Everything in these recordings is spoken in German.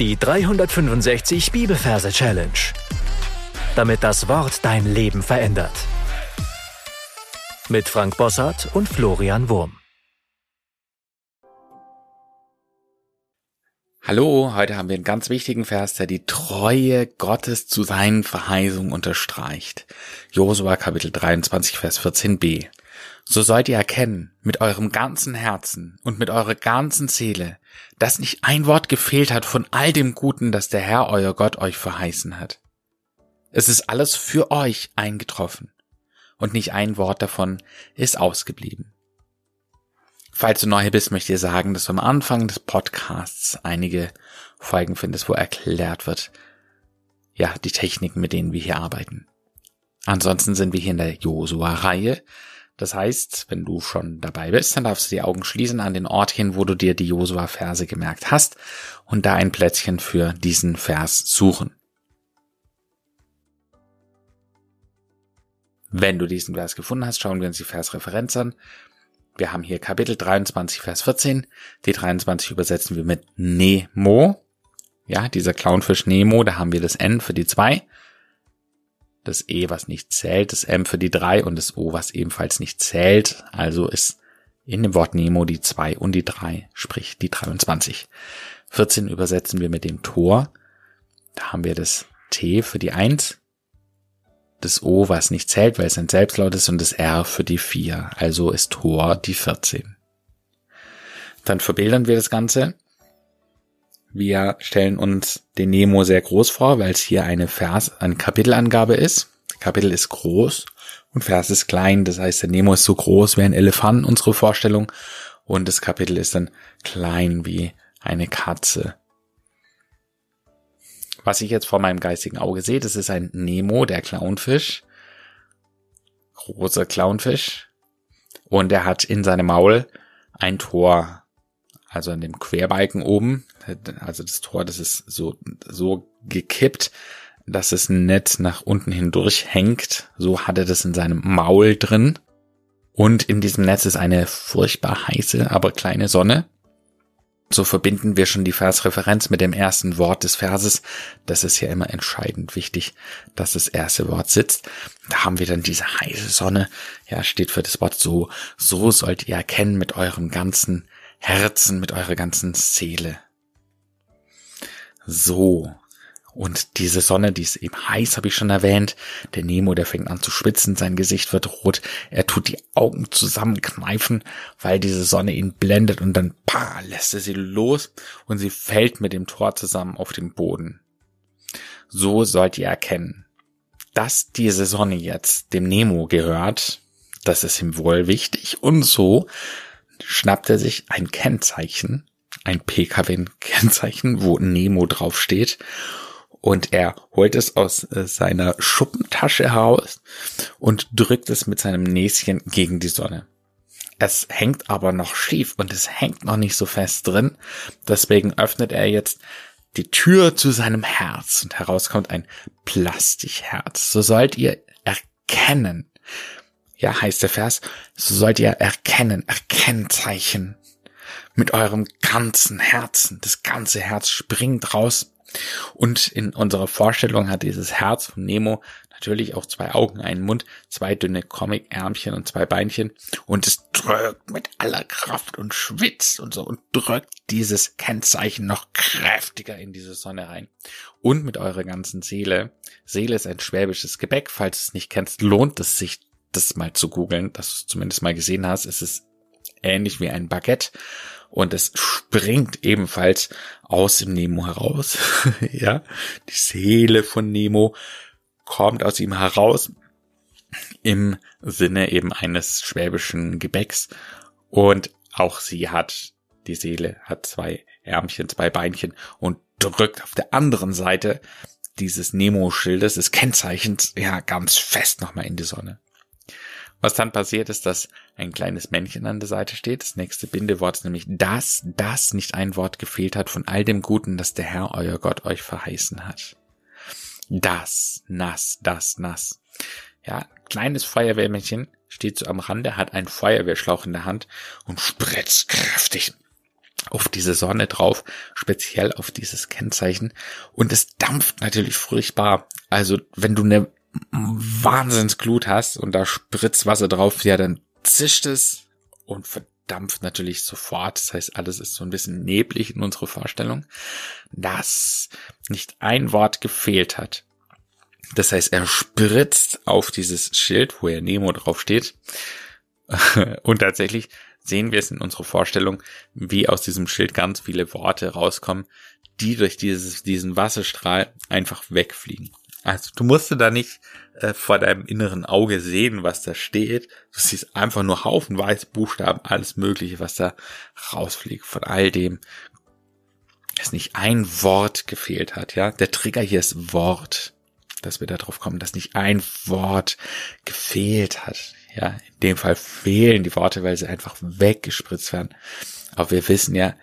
Die 365 Bibelverse Challenge. Damit das Wort dein Leben verändert. Mit Frank Bossart und Florian Wurm. Hallo, heute haben wir einen ganz wichtigen Vers, der die Treue Gottes zu seinen Verheißungen unterstreicht. Josua Kapitel 23, Vers 14b. So sollt ihr erkennen, mit eurem ganzen Herzen und mit eurer ganzen Seele, dass nicht ein Wort gefehlt hat von all dem Guten, das der Herr euer Gott euch verheißen hat. Es ist alles für euch eingetroffen und nicht ein Wort davon ist ausgeblieben. Falls du neu bist, möchte ich sagen, dass du am Anfang des Podcasts einige Folgen findest, wo erklärt wird, ja, die Techniken, mit denen wir hier arbeiten. Ansonsten sind wir hier in der Josua-Reihe, das heißt, wenn du schon dabei bist, dann darfst du die Augen schließen an den Ort hin, wo du dir die Josua-Verse gemerkt hast und da ein Plätzchen für diesen Vers suchen. Wenn du diesen Vers gefunden hast, schauen wir uns die Versreferenz an. Wir haben hier Kapitel 23, Vers 14. Die 23 übersetzen wir mit Nemo. Ja, dieser Clownfisch Nemo, da haben wir das N für die 2 das E, was nicht zählt, das M für die 3 und das O, was ebenfalls nicht zählt. Also ist in dem Wort Nemo die 2 und die 3, sprich die 23. 14 übersetzen wir mit dem Tor. Da haben wir das T für die 1, das O, was nicht zählt, weil es ein Selbstlaut ist, und das R für die 4. Also ist Tor die 14. Dann verbildern wir das Ganze. Wir stellen uns den Nemo sehr groß vor, weil es hier eine Vers, eine Kapitelangabe ist. Kapitel ist groß und Vers ist klein. Das heißt, der Nemo ist so groß wie ein Elefant, unsere Vorstellung. Und das Kapitel ist dann klein wie eine Katze. Was ich jetzt vor meinem geistigen Auge sehe, das ist ein Nemo, der Clownfisch. Großer Clownfisch. Und er hat in seinem Maul ein Tor also an dem Querbalken oben, also das Tor, das ist so, so gekippt, dass es nicht nach unten hindurch hängt. So hat er das in seinem Maul drin. Und in diesem Netz ist eine furchtbar heiße, aber kleine Sonne. So verbinden wir schon die Versreferenz mit dem ersten Wort des Verses. Das ist ja immer entscheidend wichtig, dass das erste Wort sitzt. Da haben wir dann diese heiße Sonne. Ja, steht für das Wort so. So sollt ihr erkennen mit eurem ganzen Herzen, mit eurer ganzen Seele. So. Und diese Sonne, die ist eben heiß, habe ich schon erwähnt. Der Nemo, der fängt an zu schwitzen, sein Gesicht wird rot. Er tut die Augen zusammenkneifen, weil diese Sonne ihn blendet und dann pa, lässt er sie los und sie fällt mit dem Tor zusammen auf den Boden. So sollt ihr erkennen, dass diese Sonne jetzt dem Nemo gehört. Das ist ihm wohl wichtig. Und so schnappt er sich ein Kennzeichen, ein PKW-Kennzeichen, wo Nemo draufsteht. Und er holt es aus äh, seiner Schuppentasche heraus und drückt es mit seinem Näschen gegen die Sonne. Es hängt aber noch schief und es hängt noch nicht so fest drin. Deswegen öffnet er jetzt die Tür zu seinem Herz und heraus kommt ein Plastikherz. So sollt ihr erkennen, ja, heißt der Vers, so sollt ihr erkennen, Erkennzeichen mit eurem ganzen Herzen. Das ganze Herz springt raus. Und in unserer Vorstellung hat dieses Herz von Nemo natürlich auch zwei Augen, einen Mund, zwei dünne Comic-Ärmchen und zwei Beinchen. Und es drückt mit aller Kraft und schwitzt und so und drückt dieses Kennzeichen noch kräftiger in diese Sonne rein. Und mit eurer ganzen Seele. Seele ist ein schwäbisches Gebäck. Falls du es nicht kennst, lohnt es sich das mal zu googeln, dass du zumindest mal gesehen hast. Es ist ähnlich wie ein Baguette und es springt ebenfalls aus dem Nemo heraus. ja, die Seele von Nemo kommt aus ihm heraus im Sinne eben eines schwäbischen Gebäcks und auch sie hat die Seele hat zwei Ärmchen, zwei Beinchen und drückt auf der anderen Seite dieses Nemo-Schildes, des Kennzeichens, ja, ganz fest nochmal in die Sonne. Was dann passiert ist, dass ein kleines Männchen an der Seite steht. Das nächste Bindewort ist nämlich das, das nicht ein Wort gefehlt hat von all dem Guten, das der Herr, euer Gott, euch verheißen hat. Das, nass, das, nass. Ja, kleines Feuerwehrmännchen steht so am Rande, hat einen Feuerwehrschlauch in der Hand und spritzt kräftig auf diese Sonne drauf, speziell auf dieses Kennzeichen. Und es dampft natürlich furchtbar. Also wenn du eine Wahnsinnsglut hast und da spritzt Wasser drauf, ja, dann zischt es und verdampft natürlich sofort. Das heißt, alles ist so ein bisschen neblig in unserer Vorstellung, dass nicht ein Wort gefehlt hat. Das heißt, er spritzt auf dieses Schild, wo er Nemo draufsteht. und tatsächlich sehen wir es in unserer Vorstellung, wie aus diesem Schild ganz viele Worte rauskommen, die durch dieses, diesen Wasserstrahl einfach wegfliegen. Also du musst da nicht äh, vor deinem inneren Auge sehen, was da steht. Du siehst einfach nur Haufen weiße Buchstaben, alles Mögliche, was da rausfliegt. Von all dem, dass nicht ein Wort gefehlt hat. Ja, der Trigger hier ist Wort, dass wir darauf kommen, dass nicht ein Wort gefehlt hat. Ja, in dem Fall fehlen die Worte, weil sie einfach weggespritzt werden. Aber wir wissen ja,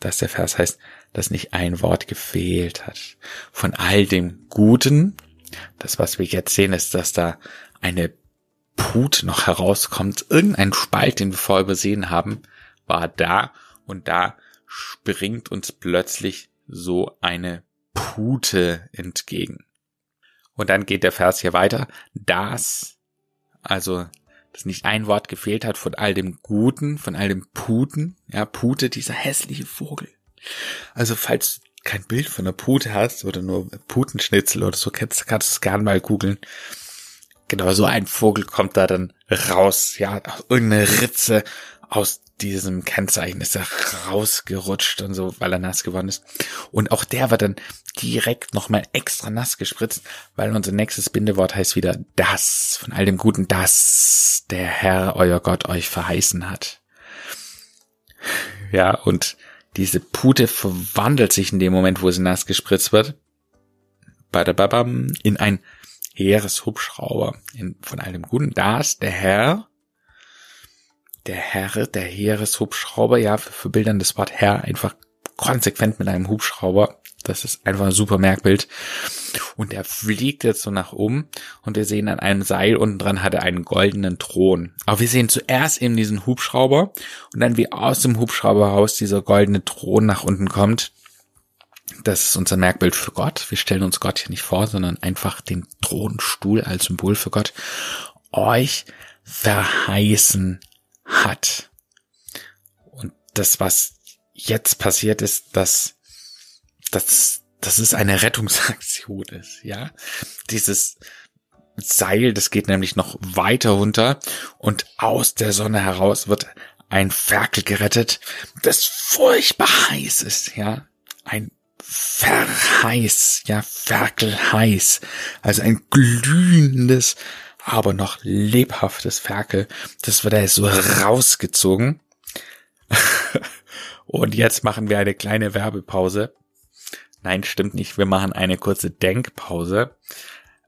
dass der Vers heißt, dass nicht ein Wort gefehlt hat. Von all dem Guten, das was wir jetzt sehen, ist, dass da eine Put noch herauskommt. Irgendein Spalt, den wir vorher übersehen haben, war da und da springt uns plötzlich so eine Pute entgegen. Und dann geht der Vers hier weiter. Das, also dass nicht ein Wort gefehlt hat von all dem Guten, von all dem Puten, ja, Pute, dieser hässliche Vogel. Also falls du kein Bild von einer Pute hast oder nur Putenschnitzel oder so, kannst, kannst du es gerne mal googeln. Genau, so ein Vogel kommt da dann raus, ja, irgendeine Ritze aus diesem Kennzeichen ist er rausgerutscht und so, weil er nass geworden ist. Und auch der wird dann direkt nochmal extra nass gespritzt, weil unser nächstes Bindewort heißt wieder das, von all dem Guten, das der Herr, euer Gott, euch verheißen hat. Ja, und diese Pute verwandelt sich in dem Moment, wo sie nass gespritzt wird, in ein Heereshubschrauber. In, von dem Guten, das der Herr, der Herr, der Heereshubschrauber, ja, für, für Bildern das Wort Herr einfach konsequent mit einem Hubschrauber. Das ist einfach ein super Merkbild. Und er fliegt jetzt so nach oben und wir sehen an einem Seil unten dran hat er einen goldenen Thron. Aber wir sehen zuerst eben diesen Hubschrauber und dann wie aus dem Hubschrauber raus dieser goldene Thron nach unten kommt. Das ist unser Merkbild für Gott. Wir stellen uns Gott hier nicht vor, sondern einfach den Thronstuhl als Symbol für Gott. Euch verheißen hat. Und das, was jetzt passiert ist, dass, dass, dass es eine Rettungsaktion ist, ja. Dieses Seil, das geht nämlich noch weiter runter und aus der Sonne heraus wird ein Ferkel gerettet, das furchtbar heiß ist, ja. Ein Verheiß, ja, Ferkel heiß. Also ein glühendes, aber noch lebhaftes Ferkel. Das wird da so rausgezogen. Und jetzt machen wir eine kleine Werbepause. Nein, stimmt nicht. Wir machen eine kurze Denkpause.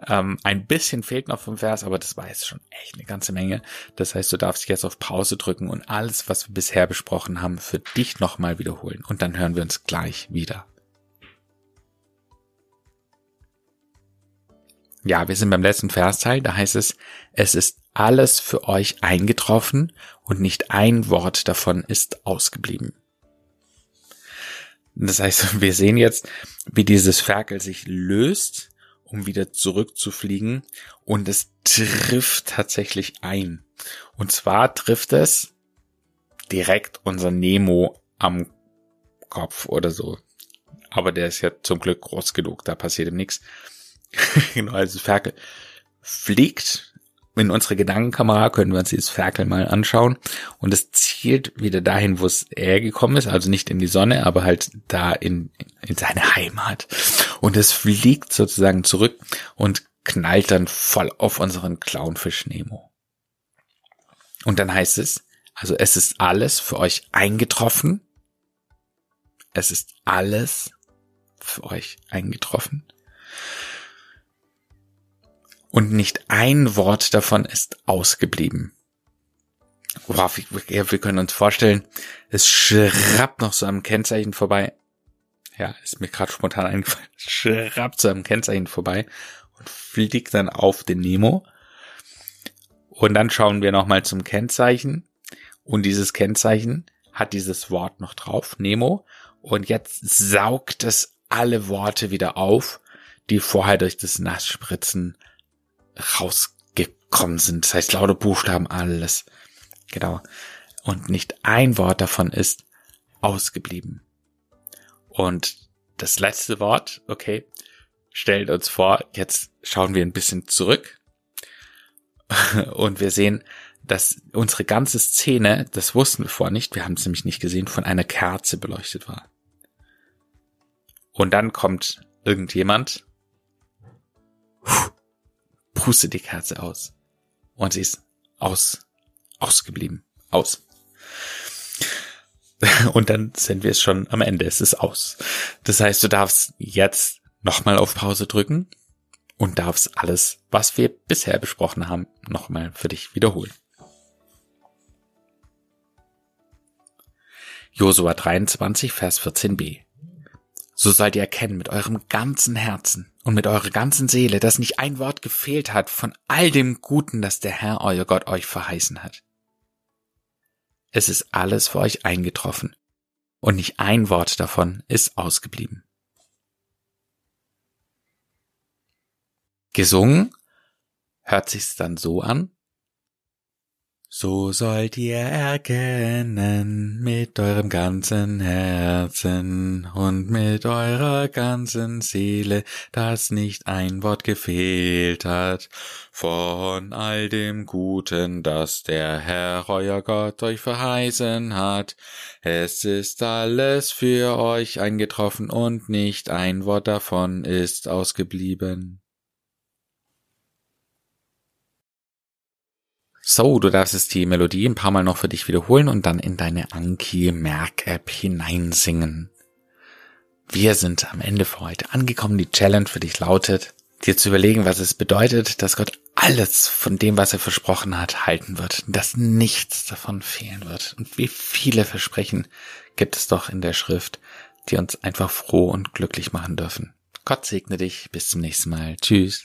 Ähm, ein bisschen fehlt noch vom Vers, aber das war jetzt schon echt eine ganze Menge. Das heißt, du darfst jetzt auf Pause drücken und alles, was wir bisher besprochen haben, für dich nochmal wiederholen. Und dann hören wir uns gleich wieder. Ja, wir sind beim letzten Versteil, da heißt es, es ist alles für euch eingetroffen und nicht ein Wort davon ist ausgeblieben. Das heißt, wir sehen jetzt, wie dieses Ferkel sich löst, um wieder zurückzufliegen und es trifft tatsächlich ein. Und zwar trifft es direkt unser Nemo am Kopf oder so. Aber der ist ja zum Glück groß genug, da passiert ihm nichts. genau, also Ferkel fliegt. In unsere Gedankenkamera können wir uns dieses Ferkel mal anschauen und es zielt wieder dahin, wo es hergekommen ist, also nicht in die Sonne, aber halt da in, in seine Heimat. Und es fliegt sozusagen zurück und knallt dann voll auf unseren Clownfisch Nemo. Und dann heißt es, also es ist alles für euch eingetroffen. Es ist alles für euch eingetroffen und nicht ein Wort davon ist ausgeblieben. Wow, wir, wir können uns vorstellen, es schrappt noch so am Kennzeichen vorbei. Ja, ist mir gerade spontan eingefallen. Schrappt so am Kennzeichen vorbei und fliegt dann auf den Nemo. Und dann schauen wir nochmal zum Kennzeichen. Und dieses Kennzeichen hat dieses Wort noch drauf, Nemo, und jetzt saugt es alle Worte wieder auf, die vorher durch das Nassspritzen rausgekommen sind. Das heißt, laute Buchstaben, alles. Genau. Und nicht ein Wort davon ist ausgeblieben. Und das letzte Wort, okay, stellt uns vor, jetzt schauen wir ein bisschen zurück und wir sehen, dass unsere ganze Szene, das wussten wir vorher nicht, wir haben es nämlich nicht gesehen, von einer Kerze beleuchtet war. Und dann kommt irgendjemand, pustet die Kerze aus. Und sie ist aus, ausgeblieben. Aus. Und dann sind wir schon am Ende. Es ist aus. Das heißt, du darfst jetzt nochmal auf Pause drücken und darfst alles, was wir bisher besprochen haben, nochmal für dich wiederholen. Josua 23, Vers 14b. So sollt ihr erkennen mit eurem ganzen Herzen und mit eurer ganzen Seele, dass nicht ein Wort gefehlt hat von all dem Guten, das der Herr euer Gott euch verheißen hat. Es ist alles für euch eingetroffen und nicht ein Wort davon ist ausgeblieben. Gesungen hört sich's dann so an. So sollt ihr erkennen mit eurem ganzen Herzen und mit eurer ganzen Seele, dass nicht ein Wort gefehlt hat von all dem Guten, das der Herr euer Gott euch verheißen hat. Es ist alles für euch eingetroffen und nicht ein Wort davon ist ausgeblieben. So, du darfst jetzt die Melodie ein paar Mal noch für dich wiederholen und dann in deine Anki-Merk-App hineinsingen. Wir sind am Ende für heute angekommen. Die Challenge für dich lautet, dir zu überlegen, was es bedeutet, dass Gott alles von dem, was er versprochen hat, halten wird, dass nichts davon fehlen wird. Und wie viele Versprechen gibt es doch in der Schrift, die uns einfach froh und glücklich machen dürfen. Gott segne dich. Bis zum nächsten Mal. Tschüss.